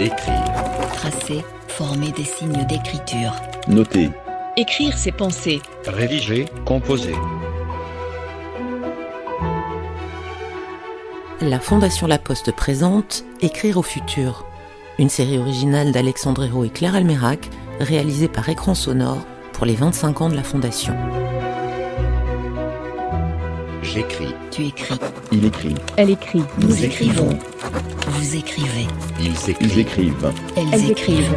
Écrire. Tracer, former des signes d'écriture. Noter. Écrire ses pensées. Rédiger, composer. La Fondation La Poste présente Écrire au futur, une série originale d'Alexandre Hérault et Claire Almerac, réalisée par Écran Sonore pour les 25 ans de la Fondation. J'écris. Tu écris. Il écrit. Elle écrit. Nous écrivons. Vous écrivez. Ils écrivent. Ils écrivent. Elles, Elles écrivent. écrivent.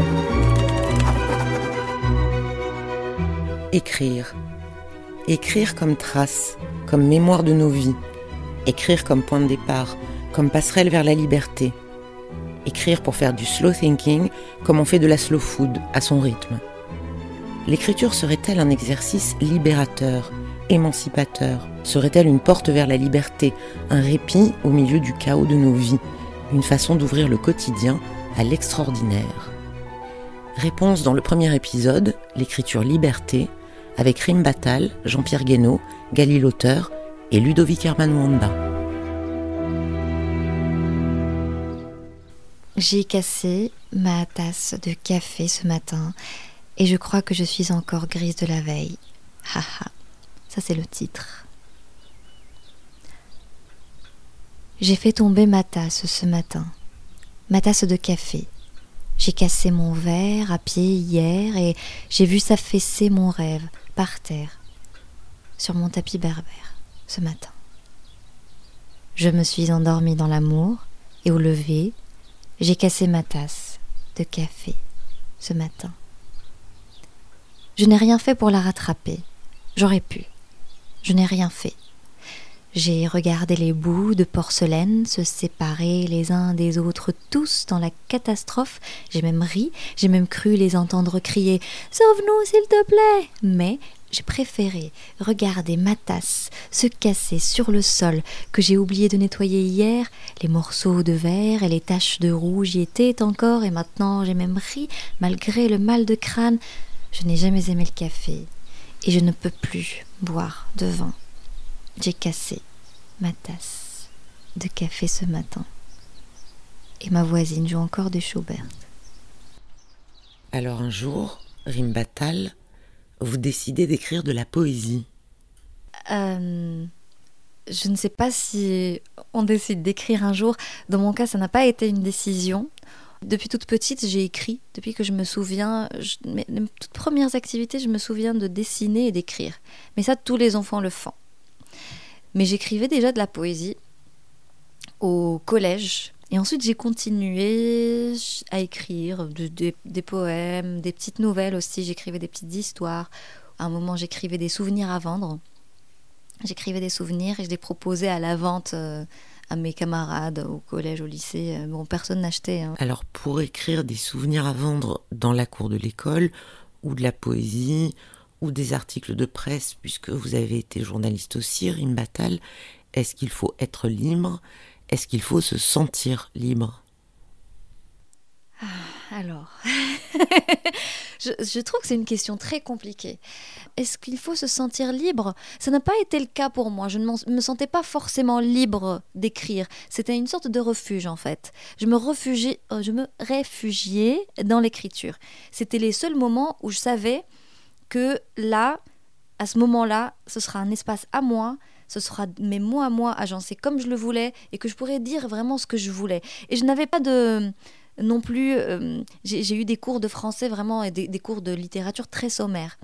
Écrire. Écrire comme trace, comme mémoire de nos vies. Écrire comme point de départ, comme passerelle vers la liberté. Écrire pour faire du slow thinking, comme on fait de la slow food, à son rythme. L'écriture serait-elle un exercice libérateur, émancipateur Serait-elle une porte vers la liberté, un répit au milieu du chaos de nos vies, une façon d'ouvrir le quotidien à l'extraordinaire? Réponse dans le premier épisode, l'écriture liberté, avec Rim Batal, Jean-Pierre Guénaud, Gali l'auteur et Ludovic Herman Wanda. J'ai cassé ma tasse de café ce matin et je crois que je suis encore grise de la veille. Haha, ça c'est le titre. J'ai fait tomber ma tasse ce matin, ma tasse de café. J'ai cassé mon verre à pied hier et j'ai vu s'affaisser mon rêve par terre, sur mon tapis berbère, ce matin. Je me suis endormie dans l'amour et au lever, j'ai cassé ma tasse de café ce matin. Je n'ai rien fait pour la rattraper. J'aurais pu. Je n'ai rien fait. J'ai regardé les bouts de porcelaine se séparer les uns des autres, tous dans la catastrophe. J'ai même ri, j'ai même cru les entendre crier Sauve-nous, s'il te plaît Mais j'ai préféré regarder ma tasse se casser sur le sol que j'ai oublié de nettoyer hier. Les morceaux de verre et les taches de rouge y étaient encore, et maintenant j'ai même ri, malgré le mal de crâne. Je n'ai jamais aimé le café, et je ne peux plus boire de vin. J'ai cassé ma tasse de café ce matin. Et ma voisine joue encore du Schubert. Alors un jour, Rim Batal, vous décidez d'écrire de la poésie. Euh, je ne sais pas si on décide d'écrire un jour. Dans mon cas, ça n'a pas été une décision. Depuis toute petite, j'ai écrit. Depuis que je me souviens, mes, toutes premières activités, je me souviens de dessiner et d'écrire. Mais ça, tous les enfants le font. Mais j'écrivais déjà de la poésie au collège. Et ensuite, j'ai continué à écrire de- des- des poèmes, des petites nouvelles aussi. J'écrivais des petites histoires. À un moment, j'écrivais des souvenirs à vendre. J'écrivais des souvenirs et je les proposais à la vente euh, à mes camarades au collège, au lycée. Euh, Bon, personne n'achetait. hein. Alors pour écrire des souvenirs à vendre dans la cour de l'école, ou de la poésie, ou des articles de presse, puisque vous avez été journaliste aussi, Rim Batal, est-ce qu'il faut être libre? Est-ce qu'il faut se sentir libre? Alors, je, trouve que c'est une question très compliquée. Est-ce qu'il faut se sentir libre? Ça n'a pas été le cas pour moi. Je ne me sentais pas forcément libre d'écrire. C'était une sorte de refuge en fait. Je me réfugiais, euh, je me dans l'écriture. C'était les seuls moments où je savais que là, à ce moment-là, ce sera un espace à moi. Ce sera mes mots à moi agencés comme je le voulais et que je pourrais dire vraiment ce que je voulais. Et je n'avais pas de non plus. euh, j'ai eu des cours de français vraiment et des, cours de littérature très sommaires.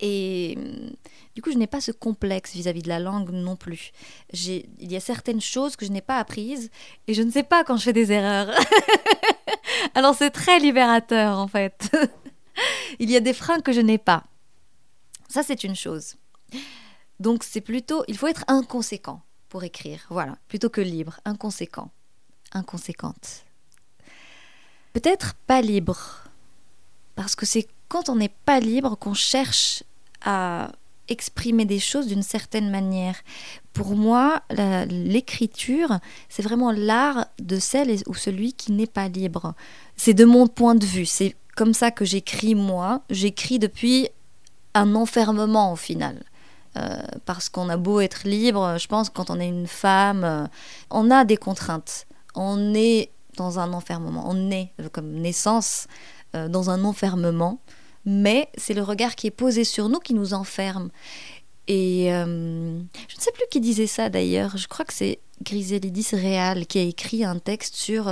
Et euh, du coup, je n'ai pas ce complexe vis-à-vis de la langue non plus. Il y a certaines choses que je n'ai pas apprises et je ne sais pas quand je fais des erreurs. Alors c'est très libérateur en fait. Il y a des freins que je n'ai pas. Ça, c'est une chose. Donc c'est plutôt, il faut être inconséquent pour écrire, voilà, plutôt que libre, inconséquent, inconséquente. Peut-être pas libre, parce que c'est quand on n'est pas libre qu'on cherche à exprimer des choses d'une certaine manière. Pour moi, l'écriture, c'est vraiment l'art de celle ou celui qui n'est pas libre. C'est de mon point de vue, c'est comme ça que j'écris moi. J'écris depuis un enfermement au final. Euh, parce qu'on a beau être libre, je pense quand on est une femme, euh, on a des contraintes. On est dans un enfermement. On est comme naissance dans un enfermement, mais c'est le regard qui est posé sur nous qui nous enferme. Et je ne sais plus qui disait ça d'ailleurs. Je crois que c'est Griselidis Réal qui a écrit un texte sur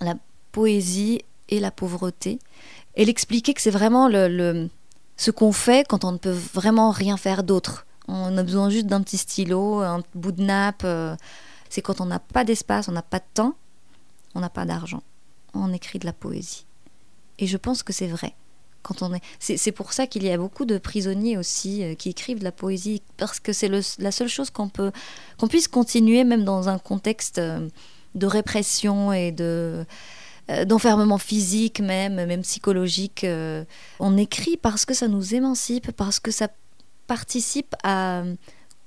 la poésie et la pauvreté. Elle expliquait que c'est vraiment le, ce qu'on fait quand on ne peut vraiment rien faire d'autre. On a besoin juste d'un petit stylo, un bout de nappe. Euh, c'est quand on n'a pas d'espace, on n'a pas de temps, on n'a pas d'argent. On écrit de la poésie. Et je pense que c'est vrai. Quand on est, c'est pour ça qu'il y a beaucoup de prisonniers aussi euh, qui écrivent de la poésie parce que c'est la seule chose qu'on peut, qu'on puisse continuer même dans un contexte euh, de répression et de euh, d'enfermement physique même, même psychologique. On écrit parce que ça nous émancipe, parce que ça participe à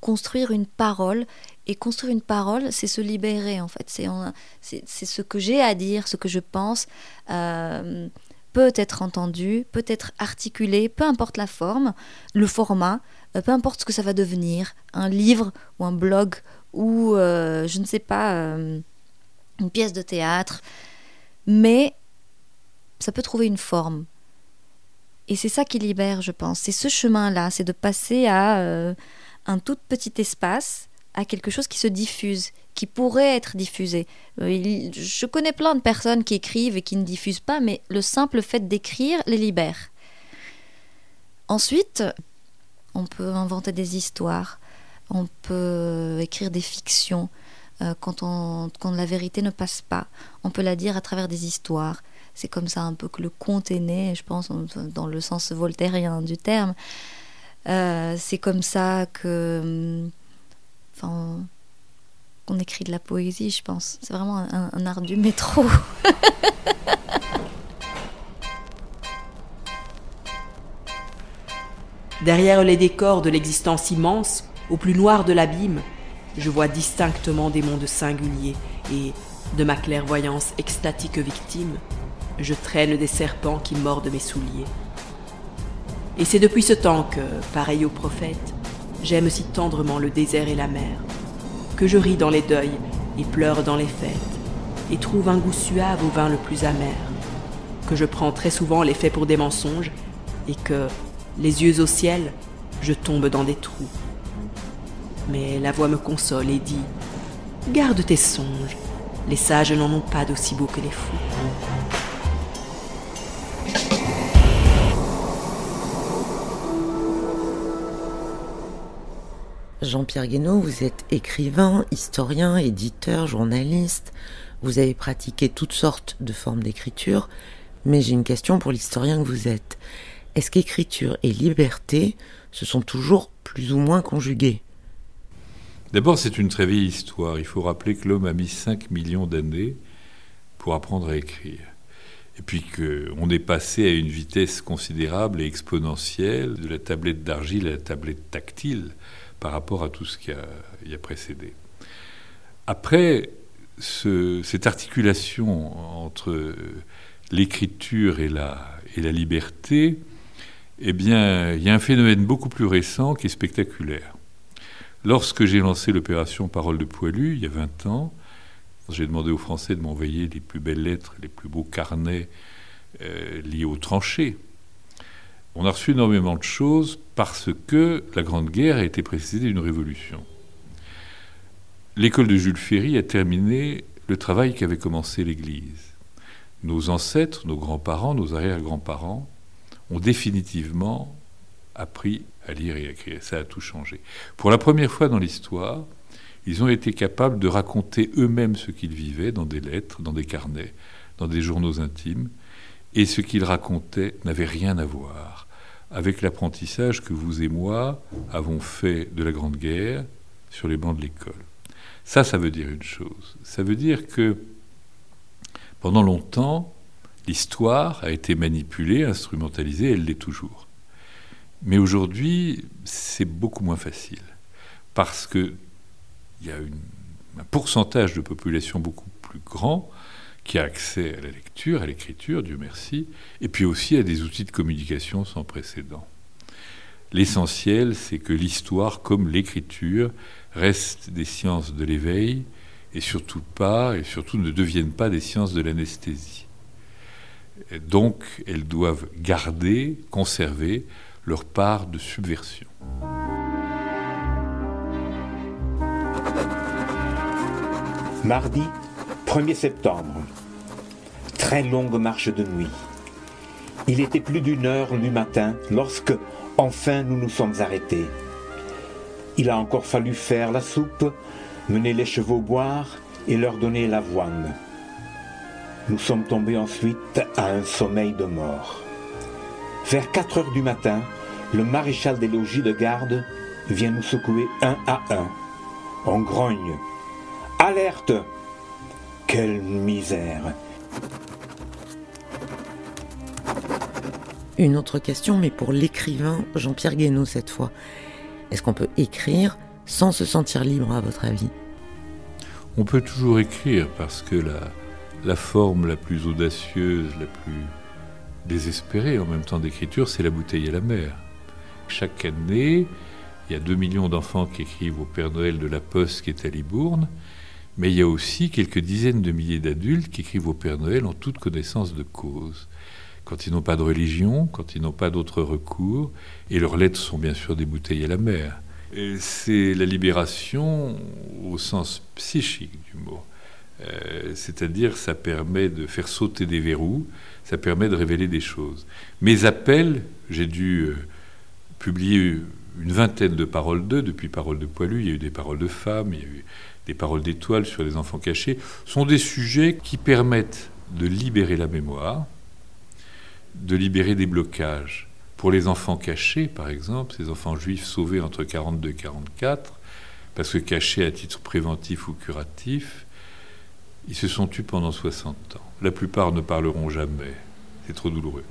construire une parole. Et construire une parole, c'est se libérer en fait. C'est ce que j'ai à dire, ce que je pense. Euh, peut être entendu, peut être articulé, peu importe la forme, le format, peu importe ce que ça va devenir, un livre ou un blog ou, je ne sais pas, une pièce de théâtre mais ça peut trouver une forme. Et c'est ça qui libère, je pense. C'est ce chemin-là, c'est de passer à euh, un tout petit espace, à quelque chose qui se diffuse, qui pourrait être diffusé. Euh, je connais plein de personnes qui écrivent et qui ne diffusent pas, mais le simple fait d'écrire les libère. Ensuite, on peut inventer des histoires, on peut écrire des fictions, euh, quand, quand la vérité ne passe pas. On peut la dire à travers des histoires. C'est comme ça un peu que le conte est né, je pense, dans le sens voltairien du terme. Euh, c'est comme ça que. Enfin. On écrit de la poésie, je pense. C'est vraiment un art du métro. Derrière les décors de l'existence immense, au plus noir de l'abîme, je vois distinctement des mondes singuliers et, de ma clairvoyance extatique victime, je traîne des serpents qui mordent mes souliers. Et c'est depuis ce temps que, pareil au prophète, j'aime si tendrement le désert et la mer, que je ris dans les deuils et pleure dans les fêtes, et trouve un goût suave au vin le plus amer, que je prends très souvent les faits pour des mensonges, et que, les yeux au ciel, je tombe dans des trous. Mais la voix me console et dit Garde tes songes, les sages n'en ont pas d'aussi beaux que les fous. Jean-Pierre Guénaud, vous êtes écrivain, historien, éditeur, journaliste. Vous avez pratiqué toutes sortes de formes d'écriture, mais j'ai une question pour l'historien que vous êtes. Est-ce qu'écriture et liberté se sont toujours plus ou moins conjuguées? D'abord, c'est une très vieille histoire. Il faut rappeler que l'homme a mis 5 millions d'années pour apprendre à écrire. Et puis qu'on est passé à une vitesse considérable et exponentielle de la tablette d'argile à la tablette tactile par rapport à tout ce qui a, précédé. Après, cette articulation entre l'écriture et la, et la liberté, eh bien, il y a un phénomène beaucoup plus récent qui est spectaculaire. Lorsque j'ai lancé l'opération Parole de Poilu, il y a 20 ans, j'ai demandé aux Français de m'envoyer les plus belles lettres, les plus beaux carnets euh, liés aux tranchées. On a reçu énormément de choses parce que la Grande Guerre a été précédée d'une révolution. L'école de Jules Ferry a terminé le travail qu'avait commencé l'Église. Nos ancêtres, nos grands-parents, nos arrière-grands-parents ont définitivement appris à lire et à écrire. Ça a tout changé. Pour la première fois dans l'histoire, ils ont été capables de raconter eux-mêmes ce qu'ils vivaient dans des lettres, dans des carnets, dans des journaux intimes, et ce qu'ils racontaient n'avait rien à voir avec l'apprentissage que vous et moi avons fait de la Grande Guerre sur les bancs de l'école. Ça, ça veut dire une chose. Ça veut dire que pendant longtemps, l'histoire a été manipulée, instrumentalisée, elle l'est toujours. Mais aujourd'hui, c'est beaucoup moins facile. Parce qu'il y a un pourcentage de population beaucoup plus grand qui a accès à la lecture, à l'écriture, Dieu merci, et puis aussi à des outils de communication sans précédent. L'essentiel, c'est que l'histoire, comme l'écriture, reste des sciences de l'éveil et surtout pas, et surtout ne deviennent pas des sciences de l'anesthésie. Donc, elles doivent garder, conserver leur part de subversion. Mardi 1er septembre. Très longue marche de nuit. Il était plus d'une heure du matin lorsque, enfin, nous nous sommes arrêtés. Il a encore fallu faire la soupe, mener les chevaux boire et leur donner l'avoine. Nous sommes tombés ensuite à un sommeil de mort. Vers 4 heures du matin, le maréchal des logis de garde vient nous secouer un à un. On grogne. Alerte Quelle misère Une autre question, mais pour l'écrivain Jean-Pierre Guénaud cette fois. Est-ce qu'on peut écrire sans se sentir libre à votre avis? On peut toujours écrire parce que la, la forme la plus audacieuse, la plus désespérée en même temps d'écriture, c'est la bouteille à la mer. Chaque année, il y a 2 millions d'enfants qui écrivent au Père Noël de la Poste qui est à Libourne, mais il y a aussi quelques dizaines de milliers d'adultes qui écrivent au Père Noël en toute connaissance de cause quand ils n'ont pas de religion, quand ils n'ont pas d'autres recours, et leurs lettres sont bien sûr des bouteilles à la mer. C'est la libération au sens psychique du mot. Euh, c'est-à-dire ça permet de faire sauter des verrous, ça permet de révéler des choses. Mes appels, j'ai dû euh, publier une vingtaine de paroles d'eux, depuis Paroles de Poilu, il y a eu des paroles de femmes, il y a eu des paroles d'étoiles sur les enfants cachés, sont des sujets qui permettent de libérer la mémoire, de libérer des blocages. Pour les enfants cachés, par exemple, ces enfants juifs sauvés entre 42 et 44, parce que cachés à titre préventif ou curatif, ils se sont tus pendant 60 ans. La plupart ne parleront jamais. C'est trop douloureux.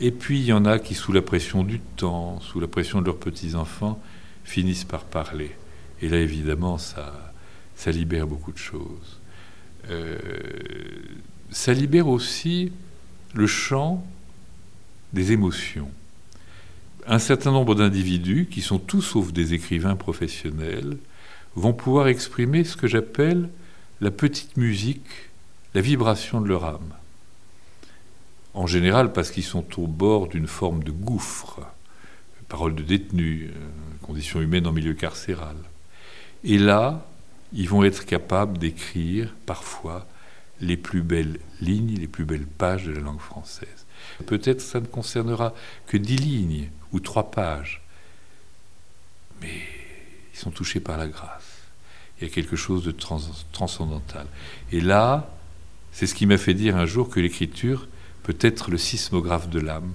Et puis il y en a qui, sous la pression du temps, sous la pression de leurs petits-enfants, finissent par parler. Et là, évidemment, ça, ça libère beaucoup de choses. Euh, ça libère aussi le champ des émotions. Un certain nombre d'individus, qui sont tous sauf des écrivains professionnels, vont pouvoir exprimer ce que j'appelle la petite musique, la vibration de leur âme. En général parce qu'ils sont au bord d'une forme de gouffre, parole de détenus, euh, conditions humaines en milieu carcéral. Et là, ils vont être capables d'écrire parfois les plus belles lignes, les plus belles pages de la langue française. Peut-être ça ne concernera que dix lignes ou trois pages. Mais ils sont touchés par la grâce. Il y a quelque chose de transcendantal. Et là, c'est ce qui m'a fait dire un jour que l'écriture peut être le sismographe de l'âme.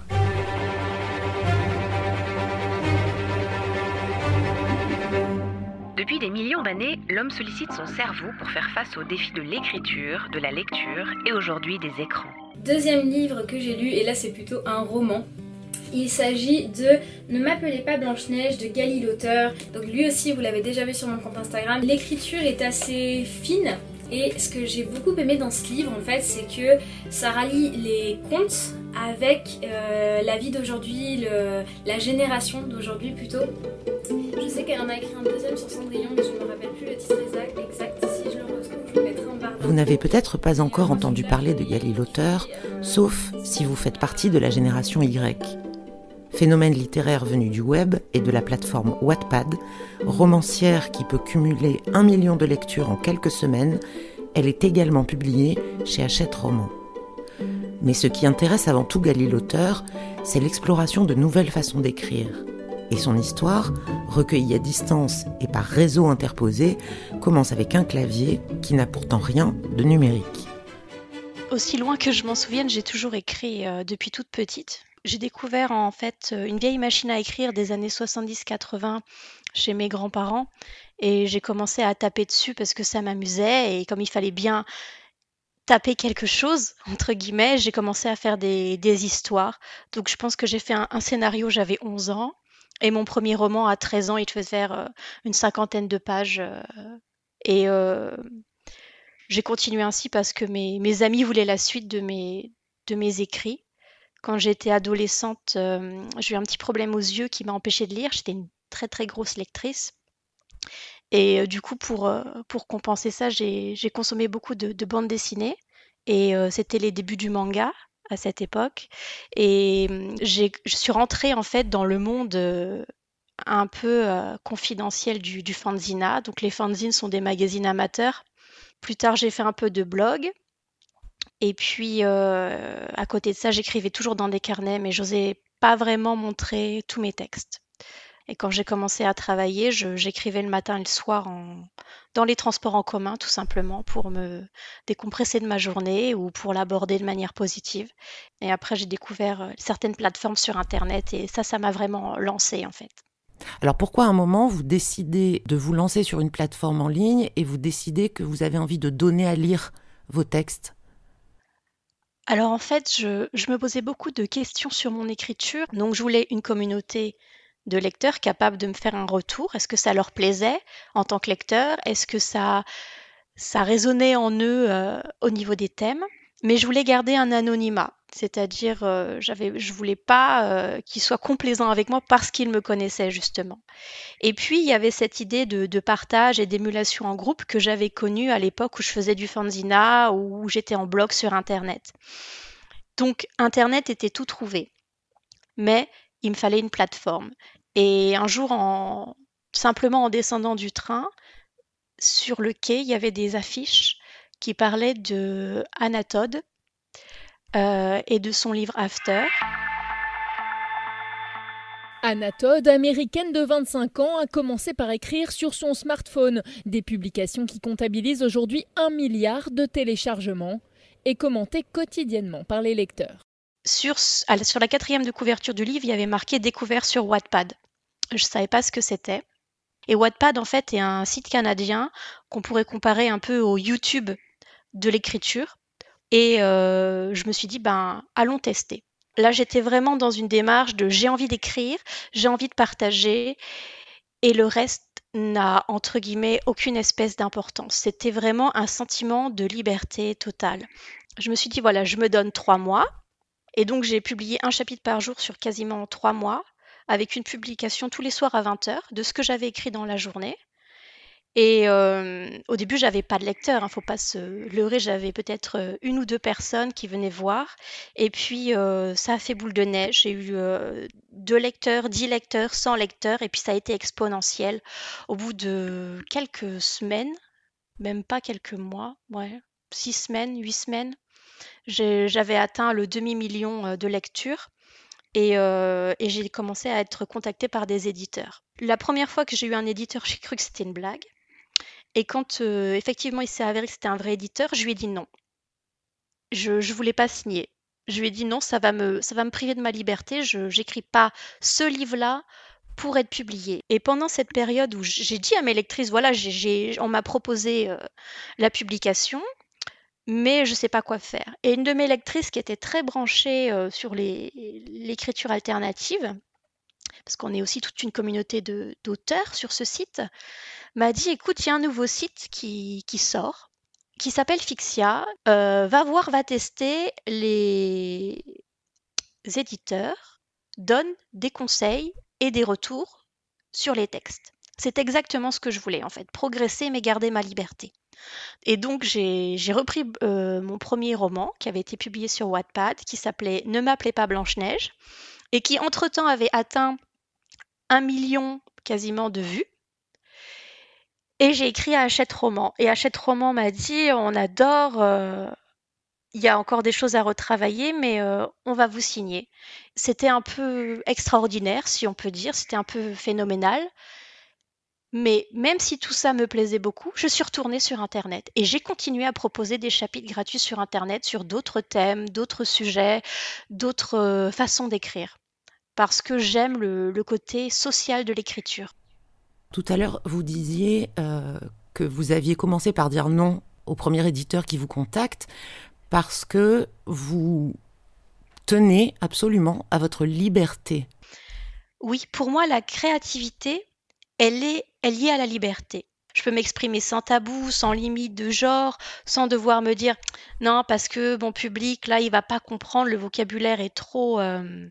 Depuis des millions d'années, l'homme sollicite son cerveau pour faire face aux défis de l'écriture, de la lecture et aujourd'hui des écrans. Deuxième livre que j'ai lu, et là c'est plutôt un roman. Il s'agit de Ne m'appelez pas Blanche-Neige de Gali l'auteur. Donc lui aussi, vous l'avez déjà vu sur mon compte Instagram. L'écriture est assez fine. Et ce que j'ai beaucoup aimé dans ce livre, en fait, c'est que ça rallie les contes avec euh, la vie d'aujourd'hui, la génération d'aujourd'hui plutôt. Je sais qu'elle en a écrit un deuxième sur Cendrillon, mais je ne me rappelle plus le titre exact. Si je le retrouve, je le mettrai en barre. Vous n'avez peut-être pas encore entendu parler de Gali l'auteur, sauf si vous faites partie de la génération Y. Phénomène littéraire venu du web et de la plateforme Wattpad, romancière qui peut cumuler un million de lectures en quelques semaines, elle est également publiée chez Hachette Roman. Mais ce qui intéresse avant tout Gali l'auteur, c'est l'exploration de nouvelles façons d'écrire. Et son histoire, recueillie à distance et par réseau interposé, commence avec un clavier qui n'a pourtant rien de numérique. Aussi loin que je m'en souvienne, j'ai toujours écrit euh, depuis toute petite. J'ai découvert en fait euh, une vieille machine à écrire des années 70-80 chez mes grands-parents et j'ai commencé à taper dessus parce que ça m'amusait et comme il fallait bien taper quelque chose, entre guillemets, j'ai commencé à faire des, histoires. Donc je pense que j'ai fait un, scénario, j'avais 11 ans et mon premier roman à 13 ans, il devait faire euh, une cinquantaine de pages euh, et j'ai continué ainsi parce que mes, amis voulaient la suite de mes, de mes écrits. Quand j'étais adolescente, euh, j'ai eu un petit problème aux yeux qui m'a empêché de lire. J'étais une très très grosse lectrice. Et euh, du coup, pour, euh, pour compenser ça, j'ai consommé beaucoup de, de bandes dessinées. Et c'était les débuts du manga à cette époque. Et hum, je suis rentrée en fait dans le monde un peu confidentiel du, du fanzina. Donc les fanzines sont des magazines amateurs. Plus tard, j'ai fait un peu de blog. Et puis, euh, à côté de ça, j'écrivais toujours dans des carnets, mais j'osais pas vraiment montrer tous mes textes. Et quand j'ai commencé à travailler, j'écrivais le matin et le soir dans les transports en commun, tout simplement, pour me décompresser de ma journée ou pour l'aborder de manière positive. Et après, j'ai découvert euh, certaines plateformes sur Internet et ça, ça m'a vraiment lancé en fait. Alors pourquoi à un moment vous décidez de vous lancer sur une plateforme en ligne et vous décidez que vous avez envie de donner à lire vos textes? Alors en fait, je, me posais beaucoup de questions sur mon écriture. Donc je voulais une communauté de lecteurs capables de me faire un retour? Est-ce que ça leur plaisait en tant que lecteur Est-ce que ça, ça résonnait en eux euh, au niveau des thèmes? Mais je voulais garder un anonymat, c'est-à-dire euh, j'avais, je voulais pas euh, qu'il soit complaisant avec moi parce qu'il me connaissait justement. Et puis il y avait cette idée de, partage et d'émulation en groupe que j'avais connue à l'époque où je faisais du fanzina ou où j'étais en blog sur Internet. Donc Internet était tout trouvé, mais il me fallait une plateforme. Et un jour, en, simplement en descendant du train, sur le quai, il y avait des affiches qui parlait de Anatode euh, et de son livre After. Anatode, américaine de 25 ans, a commencé par écrire sur son smartphone des publications qui comptabilisent aujourd'hui un milliard de téléchargements et commentées quotidiennement par les lecteurs. Sur, la quatrième de couverture du livre, il y avait marqué découvert sur Wattpad. Je ne savais pas ce que c'était. Et Wattpad, en fait, est un site canadien qu'on pourrait comparer un peu au YouTube de l'écriture. Et euh, je me suis dit, ben, allons tester. Là, j'étais vraiment dans une démarche de j'ai envie d'écrire, j'ai envie de partager, et le reste n'a, entre guillemets, aucune espèce d'importance. C'était vraiment un sentiment de liberté totale. Je me suis dit, voilà, je me donne trois mois, et donc j'ai publié un chapitre par jour sur quasiment trois mois, avec une publication tous les soirs à 20h de ce que j'avais écrit dans la journée. Et au début, j'avais pas de lecteur, hein, faut pas se leurrer, j'avais peut-être une ou deux personnes qui venaient voir. Et puis, ça a fait boule de neige. J'ai eu deux lecteurs, dix lecteurs, cent lecteurs, et puis ça a été exponentiel. Au bout de quelques semaines, même pas quelques mois, ouais, six semaines, huit semaines, j'avais atteint le demi-million de lectures. Et, et j'ai commencé à être contactée par des éditeurs. La première fois que j'ai eu un éditeur, j'ai cru que c'était une blague. Et quand euh, effectivement il s'est avéré que c'était un vrai éditeur, je lui ai dit non. Je ne voulais pas signer. Je lui ai dit non, ça va me, priver de ma liberté. Je n'écris pas ce livre-là pour être publié. Et pendant cette période où j'ai dit à mes lectrices, voilà, on m'a proposé euh, la publication, mais je ne sais pas quoi faire. Et une de mes lectrices qui était très branchée euh, sur l'écriture alternative, parce qu'on est aussi toute une communauté d'auteurs sur ce site, m'a dit écoute, il y a un nouveau site qui, sort, qui s'appelle Fixia. Euh, va voir, va tester. Les éditeurs donnent des conseils et des retours sur les textes. C'est exactement ce que je voulais en fait, progresser mais garder ma liberté. Et donc j'ai repris euh, mon premier roman qui avait été publié sur Wattpad, qui s'appelait Ne m'appelez pas Blanche-Neige, et qui entre-temps avait atteint un million quasiment de vues. Et j'ai écrit à Hachette Roman. Et Hachette Roman m'a dit on adore, euh, il y a encore des choses à retravailler, mais euh, on va vous signer. C'était un peu extraordinaire, si on peut dire, c'était un peu phénoménal. Mais même si tout ça me plaisait beaucoup, je suis retournée sur Internet et j'ai continué à proposer des chapitres gratuits sur Internet sur d'autres thèmes, d'autres sujets, d'autres euh, façons d'écrire parce que j'aime le, côté social de l'écriture. Tout à l'heure, vous disiez euh, que vous aviez commencé par dire non au premier éditeur qui vous contacte parce que vous tenez absolument à votre liberté. Oui, pour moi, la créativité, elle est, liée à la liberté. Je peux m'exprimer sans tabou, sans limite de genre, sans devoir me dire non parce que mon public là il va pas comprendre, le vocabulaire est trop euh,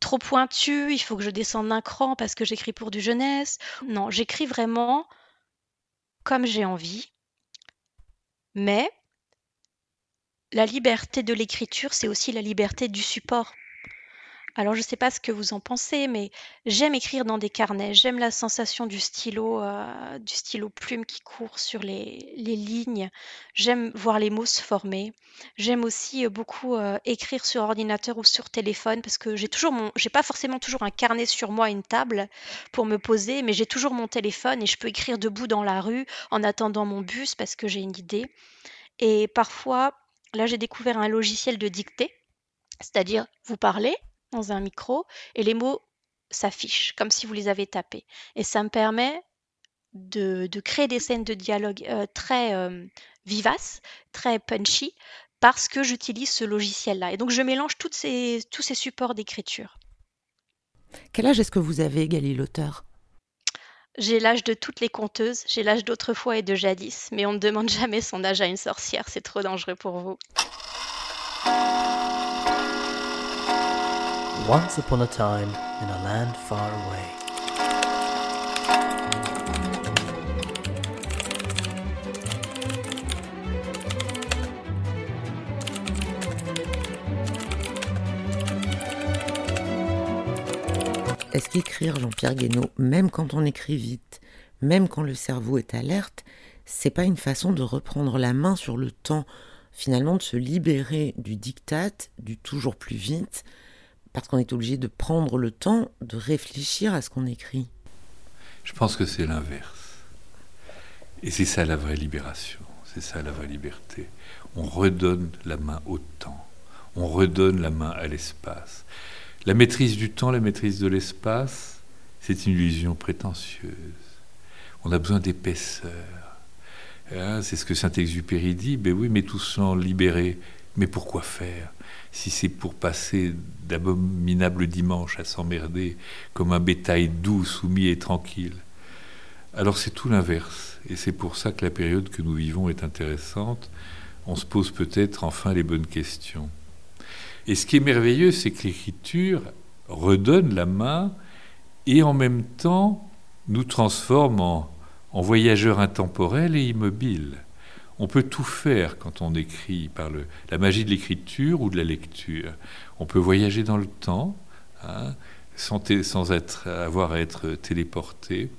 trop pointu, il faut que je descende d'un cran parce que j'écris pour du jeunesse. Non, j'écris vraiment comme j'ai envie. Mais la liberté de l'écriture, c'est aussi la liberté du support. Alors je ne sais pas ce que vous en pensez, mais j'aime écrire dans des carnets. J'aime la sensation du stylo, euh, du stylo plume qui court sur les, lignes. J'aime voir les mots se former. J'aime aussi euh, beaucoup euh, écrire sur ordinateur ou sur téléphone parce que j'ai toujours mon, j'ai pas forcément toujours un carnet sur moi, une table pour me poser, mais j'ai toujours mon téléphone et je peux écrire debout dans la rue en attendant mon bus parce que j'ai une idée. Et parfois, là j'ai découvert un logiciel de dictée, c'est-à-dire vous parlez dans un micro et les mots s'affichent comme si vous les avez tapés. Et ça me permet de, créer des scènes de dialogue euh, très euh, vivaces, très punchy, parce que j'utilise ce logiciel-là. Et donc je mélange toutes ces, tous ces supports d'écriture. Quel âge est-ce que vous avez, Gali l'auteur? J'ai l'âge de toutes les conteuses, j'ai l'âge d'autrefois et de jadis, mais on ne demande jamais son âge à une sorcière, c'est trop dangereux pour vous. Once upon a time in a land far away. Est-ce qu'écrire Jean-Pierre Guénaud, même quand on écrit vite, même quand le cerveau est alerte, c'est pas une façon de reprendre la main sur le temps, finalement de se libérer du diktat, du toujours plus vite, parce qu'on est obligé de prendre le temps de réfléchir à ce qu'on écrit. Je pense que c'est l'inverse. Et c'est ça la vraie libération, c'est ça la vraie liberté. On redonne la main au temps, on redonne la main à l'espace. La maîtrise du temps, la maîtrise de l'espace, c'est une illusion prétentieuse. On a besoin d'épaisseur. Hein, c'est ce que Saint-Exupéry dit, ben oui, mais tout sans libéré. Mais pourquoi faire si c'est pour passer d'abominables dimanches à s'emmerder comme un bétail doux, soumis et tranquille? Alors c'est tout l'inverse. Et c'est pour ça que la période que nous vivons est intéressante. On se pose peut-être enfin les bonnes questions. Et ce qui est merveilleux, c'est que l'écriture redonne la main et en même temps nous transforme en, en voyageurs intemporels et immobiles. On peut tout faire quand on écrit par le, la magie de l'écriture ou de la lecture. On peut voyager dans le temps hein, sans, être, avoir à être téléporté.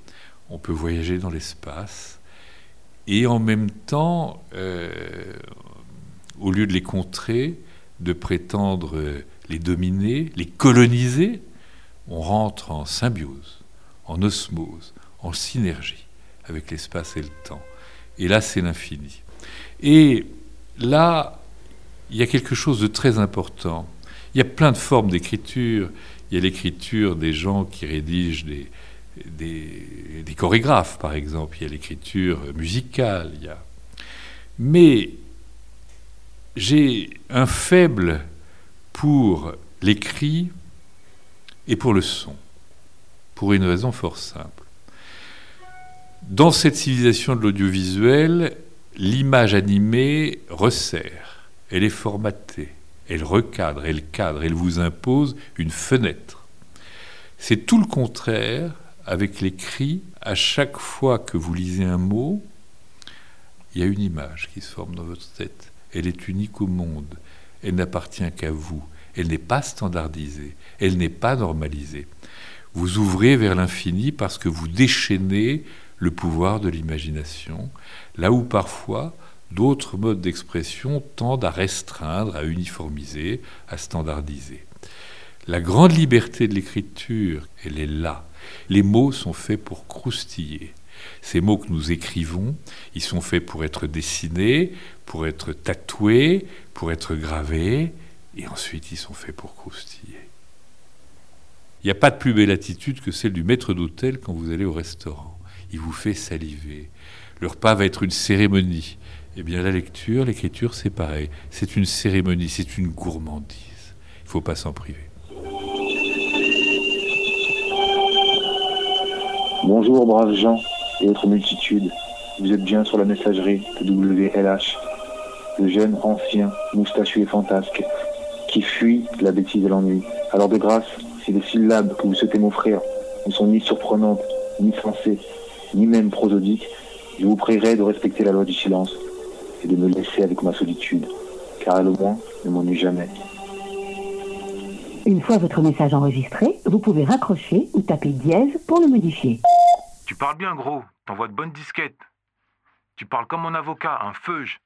On peut voyager dans l'espace. Et en même temps, euh, au lieu de les contrer, de prétendre les dominer, les coloniser, on rentre en symbiose, en osmose, en synergie avec l'espace et le temps. Et là, c'est l'infini. Et là, il y a quelque chose de très important. Il y a plein de formes d'écriture. Il y a l'écriture des gens qui rédigent des, des, chorégraphes, par exemple. Il y a l'écriture musicale. Il y a... Mais j'ai un faible pour l'écrit et pour le son, pour une raison fort simple. Dans cette civilisation de l'audiovisuel, l'image animée resserre, elle est formatée, elle recadre, elle cadre, elle vous impose une fenêtre. C'est tout le contraire avec l'écrit. À chaque fois que vous lisez un mot, il y a une image qui se forme dans votre tête. Elle est unique au monde. Elle n'appartient qu'à vous. Elle n'est pas standardisée. Elle n'est pas normalisée. Vous ouvrez vers l'infini parce que vous déchaînez le pouvoir de l'imagination, là où parfois d'autres modes d'expression tendent à restreindre, à uniformiser, à standardiser. La grande liberté de l'écriture, elle est là. Les mots sont faits pour croustiller. Ces mots que nous écrivons, ils sont faits pour être dessinés, pour être tatoués, pour être gravés, et ensuite ils sont faits pour croustiller. Il n'y a pas de plus belle attitude que celle du maître d'hôtel quand vous allez au restaurant il vous fait saliver. Le repas va être une cérémonie. Eh bien, la lecture, l'écriture, c'est pareil. C'est une cérémonie, c'est une gourmandise. Il ne faut pas s'en priver. Bonjour, braves gens. et autres multitudes. Vous êtes bien sur la messagerie de WLH, le jeune ancien, moustachu et fantasque, qui fuit la bêtise et l'ennui. Alors de grâce, si les syllabes que vous souhaitez m'offrir ne sont ni surprenantes, ni sensées, ni même prosodiques, je vous prierai de respecter la loi du silence et de me laisser avec ma solitude, car elle au moins ne m'ennuie jamais. Une fois votre message enregistré, vous pouvez raccrocher ou taper dièse pour le modifier. Tu parles bien, gros. T'envoies de bonnes disquettes. Tu parles comme mon avocat, un feuge.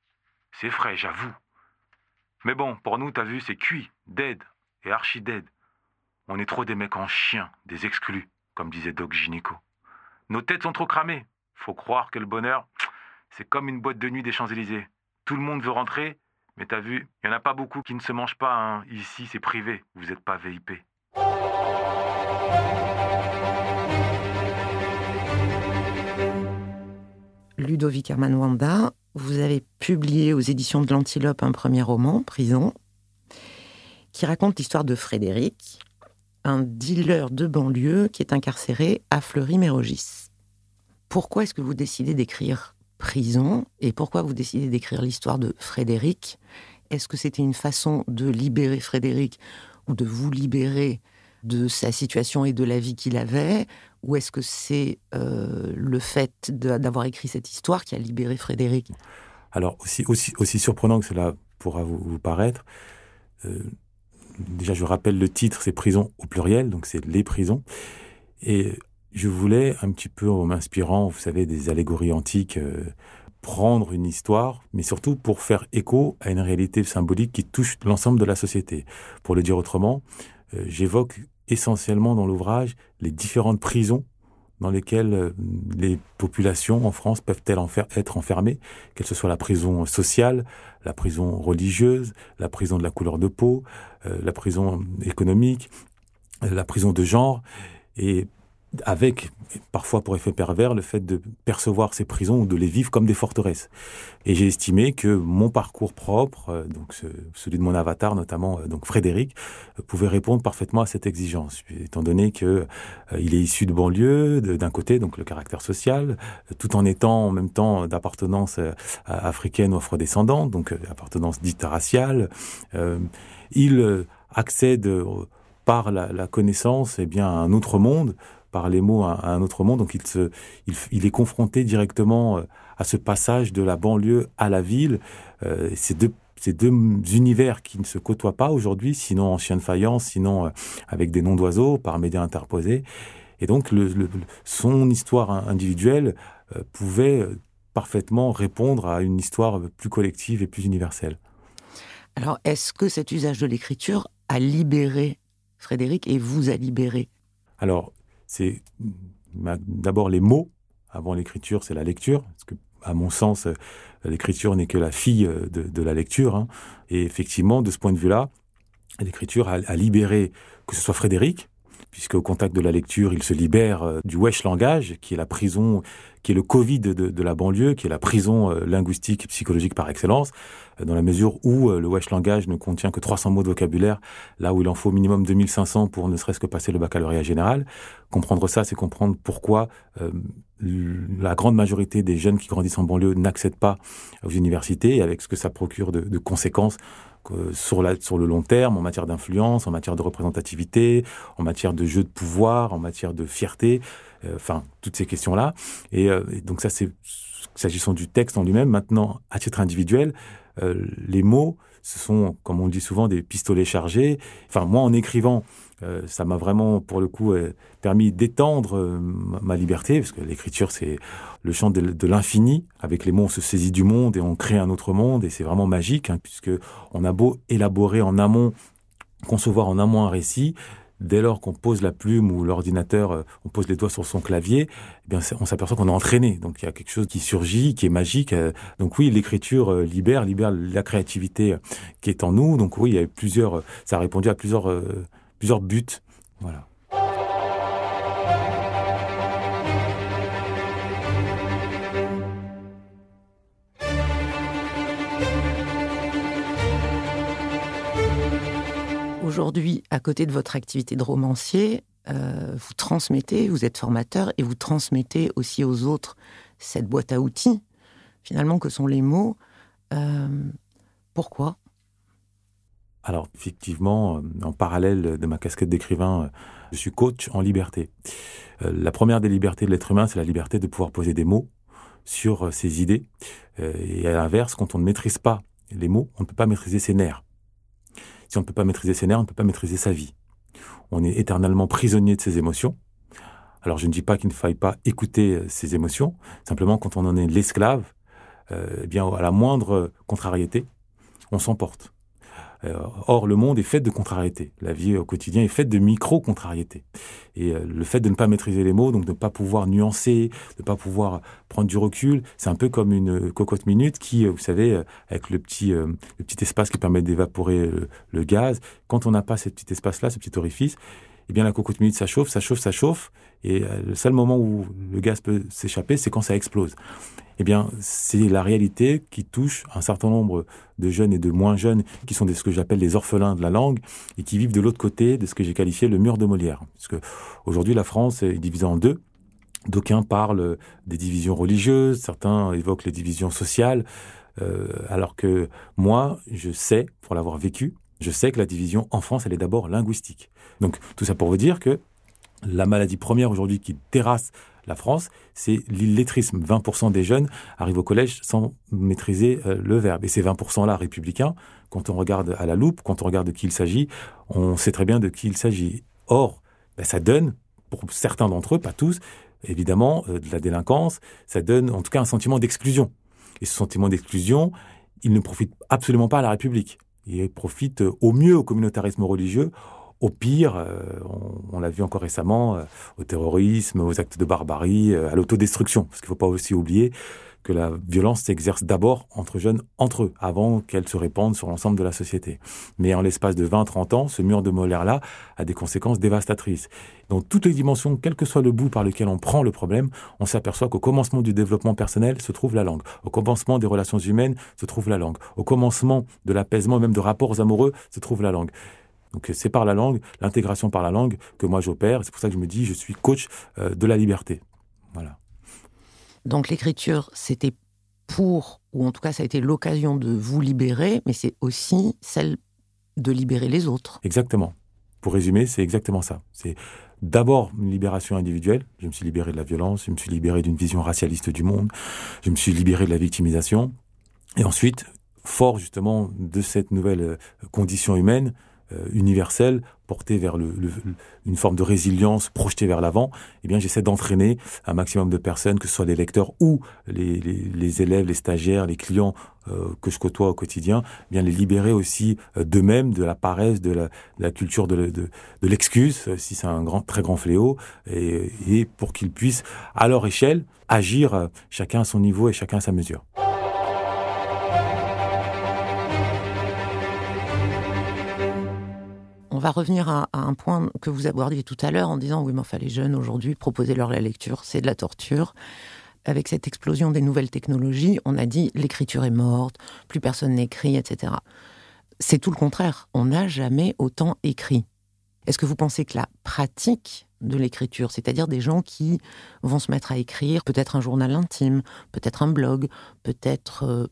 C'est frais, j'avoue. Mais bon, pour nous, t'as vu, c'est cuit, dead et archi dead. On est trop des mecs en chien, des exclus, comme disait Doc Gynéco. Nos têtes sont trop cramées. Faut croire que le bonheur, c'est comme une boîte de nuit des Champs-Élysées. Tout le monde veut rentrer, mais t'as vu, il n'y en a pas beaucoup qui ne se mangent pas. Hein. Ici, c'est privé, vous n'êtes pas VIP. Ludovic Herman Wanda, vous avez publié aux éditions de l'Antilope un premier roman, Prison, qui raconte l'histoire de Frédéric, un dealer de banlieue qui est incarcéré à Fleury-Mérogis. Pourquoi est-ce que vous décidez d'écrire Prison et pourquoi vous décidez d'écrire l'histoire de Frédéric? Est-ce que c'était une façon de libérer Frédéric ou de vous libérer de sa situation et de la vie qu'il avait? Ou est-ce que c'est euh, le fait d'avoir écrit cette histoire qui a libéré Frédéric? Alors, aussi, surprenant que cela pourra vous, paraître, euh, déjà je rappelle le titre, c'est Prison au pluriel, donc c'est les prisons. Et je voulais, un petit peu en m'inspirant, vous savez, des allégories antiques, euh, prendre une histoire, mais surtout pour faire écho à une réalité symbolique qui touche l'ensemble de la société. Pour le dire autrement, euh, j'évoque essentiellement dans l'ouvrage les différentes prisons dans lesquelles euh, les populations en France peuvent-elles être enfermées, qu'elle ce soit la prison sociale, la prison religieuse, la prison de la couleur de peau, euh, la prison économique, la prison de genre. Et avec parfois pour effet pervers le fait de percevoir ces prisons ou de les vivre comme des forteresses. Et j'ai estimé que mon parcours propre, euh, donc celui de mon avatar notamment, euh, donc Frédéric, euh, pouvait répondre parfaitement à cette exigence, étant donné que il est issu de banlieue, d'un côté donc le caractère social, tout en étant en même temps d'appartenance africaine ou afrodescendante, donc appartenance dite raciale. il accède par la, connaissance et eh bien, à un autre monde par les mots à, un autre monde. Donc il, se, il, est confronté directement euh, à ce passage de la banlieue à la ville. Euh, ces deux ces deux univers qui ne se côtoient pas aujourd'hui, sinon en chien de faïence, sinon euh, avec des noms d'oiseaux par médias interposés. Et donc le, son histoire individuelle pouvait parfaitement répondre à une histoire plus collective et plus universelle. Alors est-ce que cet usage de l'écriture a libéré Frédéric et vous a libéré? Alors c'est d'abord les mots. Avant l'écriture, c'est la lecture. Parce que, à mon sens, euh, l'écriture n'est que la fille euh, de, la lecture. Hein. Et effectivement, de ce point de vue-là, l'écriture a, libéré, que ce soit Frédéric, puisque au contact de la lecture, il se libère euh, du wesh langage, qui est la prison, qui est le Covid de, la banlieue, qui est la prison linguistique et psychologique par excellence, dans la mesure où le wesh langage ne contient que 300 mots de vocabulaire, là où il en faut au minimum 2500 pour ne serait-ce que passer le baccalauréat général. Comprendre ça, c'est comprendre pourquoi euh, la grande majorité des jeunes qui grandissent en banlieue n'accèdent pas aux universités, avec ce que ça procure de, conséquences sur, sur le long terme, en matière d'influence, en matière de représentativité, en matière de jeu de pouvoir, en matière de fierté, euh, enfin, toutes ces questions-là. Et, euh, et, donc ça, c'est s'agissant du texte en lui-même. Maintenant, à titre individuel, les mots, ce sont, comme on le dit souvent, des pistolets chargés. Enfin, moi, en écrivant, euh, ça m'a vraiment, pour le coup, euh, permis d'étendre euh, ma liberté, parce que l'écriture, c'est le chant de, l'infini. Avec les mots, on se saisit du monde et on crée un autre monde, et c'est vraiment magique, hein, puisque on a beau élaborer en amont, concevoir en amont un récit, dès lors qu'on pose la plume ou l'ordinateur, on pose les doigts sur son clavier, eh bien, on s'aperçoit qu'on est entraîné. Donc il y a quelque chose qui surgit, qui est magique. Donc oui, l'écriture libère, libère la créativité qui est en nous. Donc oui, il y a plusieurs, ça a répondu à plusieurs plusieurs buts. Voilà. Aujourd'hui, à côté de votre activité de romancier, euh, vous transmettez, vous êtes formateur et vous transmettez aussi aux autres cette boîte à outils, finalement, que sont les mots. Euh, pourquoi? Alors, effectivement, euh, en parallèle de ma casquette d'écrivain, je suis coach en liberté. la première des libertés de l'être humain, c'est la liberté de pouvoir poser des mots sur ses idées. et à l'inverse, quand on ne maîtrise pas les mots, on ne peut pas maîtriser ses nerfs. Si on ne peut pas maîtriser ses nerfs, on ne peut pas maîtriser sa vie on est éternellement prisonnier de ses émotions. Alors je ne dis pas qu'il ne faille pas écouter euh, ses émotions, simplement quand on en est l'esclave, euh, eh bien à la moindre contrariété, on s'emporte. Euh, or, le monde est fait de contrariétés. La vie au quotidien est faite de micro-contrariétés. Et euh, le fait de ne pas maîtriser les mots, donc de ne pas pouvoir nuancer, de ne pas pouvoir prendre du recul, c'est un peu comme une cocotte minute qui, vous savez, avec le petit, le petit espace qui permet d'évaporer le, gaz, quand on n'a pas ce petit espace-là, ce petit orifice, eh bien la cocotte minute, ça chauffe, ça chauffe, ça chauffe, et le seul moment où le gaz peut s'échapper, c'est quand ça explose eh bien, c'est la réalité qui touche un certain nombre de jeunes et de moins jeunes qui sont ce que j'appelle les orphelins de la langue et qui vivent de l'autre côté de ce que j'ai qualifié le mur de Molière. Parce que aujourd'hui, la France est divisée en deux. D'aucuns parlent des divisions religieuses, certains évoquent les divisions sociales, euh, alors que moi, je sais, pour l'avoir vécu, je sais que la division en France, elle est d'abord linguistique. Donc tout ça pour vous dire que la maladie première aujourd'hui qui terrasse la France, c'est l'illettrisme. 20% des jeunes arrivent au collège sans maîtriser euh, le verbe. Et ces 20%-là républicains, quand on regarde à la loupe, quand on regarde de qui il s'agit, on sait très bien de qui il s'agit. Or, ben, ça donne, pour certains d'entre eux, pas tous, évidemment, euh, de la délinquance, ça donne en tout cas un sentiment d'exclusion. Et ce sentiment d'exclusion, il ne profite absolument pas à la République. Il profite euh, au mieux au communautarisme religieux, au pire, euh, on, l'a vu encore récemment, euh, au terrorisme, aux actes de barbarie, euh, à l'autodestruction. Parce qu'il ne faut pas aussi oublier que la violence s'exerce d'abord entre jeunes, entre eux, avant qu'elle se répande sur l'ensemble de la société. Mais en l'espace de 20-30 ans, ce mur de Molaire-là a des conséquences dévastatrices. Dans toutes les dimensions, quel que soit le bout par lequel on prend le problème, on s'aperçoit qu'au commencement du développement personnel se trouve la langue. Au commencement des relations humaines se trouve la langue. Au commencement de l'apaisement, même de rapports amoureux, se trouve la langue. Donc c'est par la langue, l'intégration par la langue que moi j'opère. C'est pour ça que je me dis, je suis coach euh, de la liberté. Voilà. Donc l'écriture, c'était pour, ou en tout cas ça a été l'occasion de vous libérer, mais c'est aussi celle de libérer les autres. Exactement. Pour résumer, c'est exactement ça. C'est d'abord une libération individuelle. Je me suis libéré de la violence, je me suis libéré d'une vision racialiste du monde, je me suis libéré de la victimisation. Et ensuite, fort justement de cette nouvelle euh, condition humaine, euh, universelle, portée vers le, une forme de résilience projetée vers l'avant, eh bien j'essaie d'entraîner un maximum de personnes, que ce soit les lecteurs ou les, les, élèves, les stagiaires, les clients euh, que je côtoie au quotidien, eh bien les libérer aussi euh, d'eux-mêmes de la paresse, de la, de la culture de, de, de l'excuse, si c'est un grand, très grand fléau, et, et pour qu'ils puissent, à leur échelle, agir chacun à son niveau et chacun à sa mesure. Va revenir à, un point que vous abordiez tout à l'heure en disant oui, mais enfin, les jeunes aujourd'hui, proposer-leur la lecture, c'est de la torture. Avec cette explosion des nouvelles technologies, on a dit l'écriture est morte, plus personne n'écrit, etc. C'est tout le contraire. On n'a jamais autant écrit. Est-ce que vous pensez que la pratique de l'écriture, c'est-à-dire des gens qui vont se mettre à écrire, peut-être un journal intime, peut-être un blog, peut-être... Euh,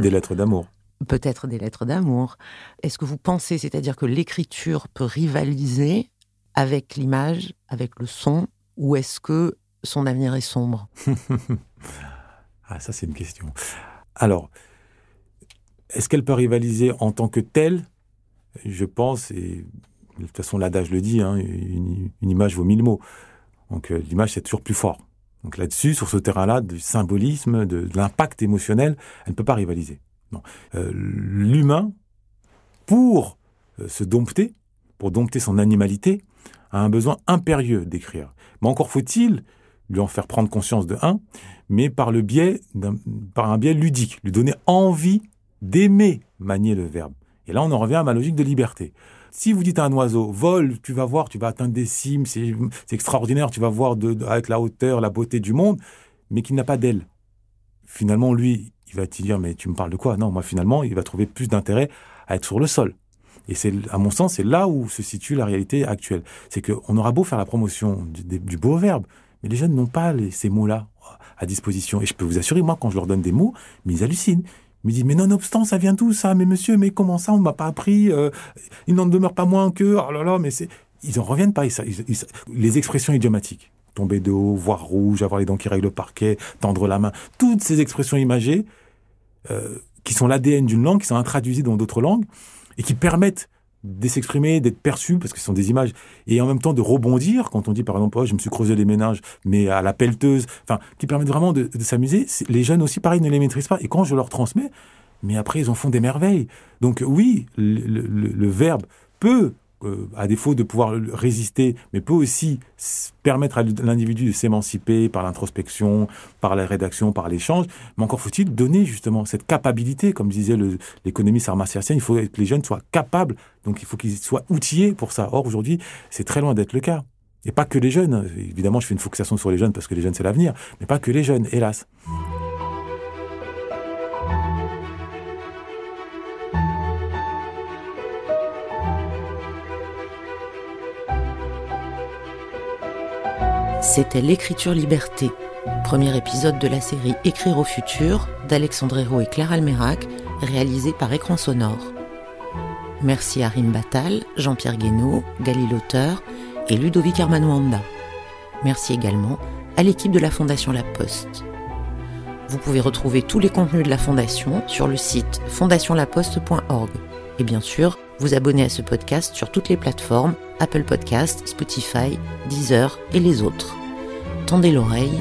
des lettres d'amour peut-être des lettres d'amour. Est-ce que vous pensez, c'est-à-dire que l'écriture peut rivaliser avec l'image, avec le son, ou est-ce que son avenir est sombre? Ah, ça c'est une question. Alors, est-ce qu'elle peut rivaliser en tant que telle? Je pense, et de toute façon l'adage le dit, hein, une, image vaut mille mots. Donc euh, l'image c'est toujours plus fort. Donc là-dessus, sur ce terrain-là, du symbolisme, de l'impact émotionnel, elle ne peut pas rivaliser. Euh, l'humain, pour euh, se dompter, pour dompter son animalité, a un besoin impérieux d'écrire. Mais encore faut-il lui en faire prendre conscience de un, mais par le biais par un biais ludique, lui donner envie d'aimer manier le verbe. Et là, on en revient à ma logique de liberté. Si vous dites à un oiseau, vole, tu vas voir, tu vas atteindre des cimes, c'est extraordinaire, tu vas voir avec la hauteur, la beauté du monde, mais qu'il n'a pas d'aile. Finalement, lui, il va te dire, mais tu me parles de quoi? Non, moi finalement, il va trouver plus d'intérêt à être sur le sol. Et c'est, à mon sens, c'est là où se situe la réalité actuelle. C'est qu'on aura beau faire la promotion du, beau verbe, mais les jeunes n'ont pas ces mots-là à disposition. Et je peux vous assurer, moi, quand je leur donne des mots, ils hallucinent. Ils me disent, mais nonobstant, ça vient d'où ça? Mais monsieur, mais comment ça? On m'a pas appris. Euh, il n'en demeure pas moins que. Oh là là, mais c'est. Ils en reviennent pas. les expressions idiomatiques. Tomber de haut, voir rouge, avoir les dents qui règlent le parquet, tendre la main. Toutes ces expressions imagées, euh, qui sont l'ADN d'une langue, qui sont intraduisibles dans d'autres langues, et qui permettent de s'exprimer, d'être perçus, parce que ce sont des images, et en même temps de rebondir, quand on dit par exemple, oh, je me suis creusé les ménages, mais à la pelleteuse, enfin, qui permettent vraiment de, s'amuser. Les jeunes aussi, pareil, ne les maîtrisent pas, et quand je leur transmets, mais après, ils en font des merveilles. Donc oui, le verbe peut euh, à défaut de pouvoir résister, mais peut aussi permettre à l'individu de s'émanciper par l'introspection, par la rédaction, par l'échange. Mais encore faut-il donner justement cette capacité, comme disait l'économiste Armaciacien, il faut que les jeunes soient capables, donc il faut qu'ils soient outillés pour ça. Or aujourd'hui, c'est très loin d'être le cas. Et pas que les jeunes. Évidemment, je fais une focusation sur les jeunes parce que les jeunes, c'est l'avenir, mais pas que les jeunes, hélas. C'était L'écriture liberté, premier épisode de la série Écrire au futur d'Alexandre Hérault et Claire Almerac, réalisé par Écran Sonore. Merci à Rim Batal, Jean-Pierre Guénaud, Gali Lauteur et Ludovic Armanouanda. Merci également à l'équipe de la Fondation La Poste. Vous pouvez retrouver tous les contenus de la Fondation sur le site fondationlaposte.org. Et bien sûr, vous abonner à ce podcast sur toutes les plateformes Apple Podcast, Spotify, Deezer et les autres. Tendez l'oreille,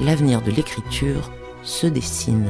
l'avenir de l'écriture se dessine.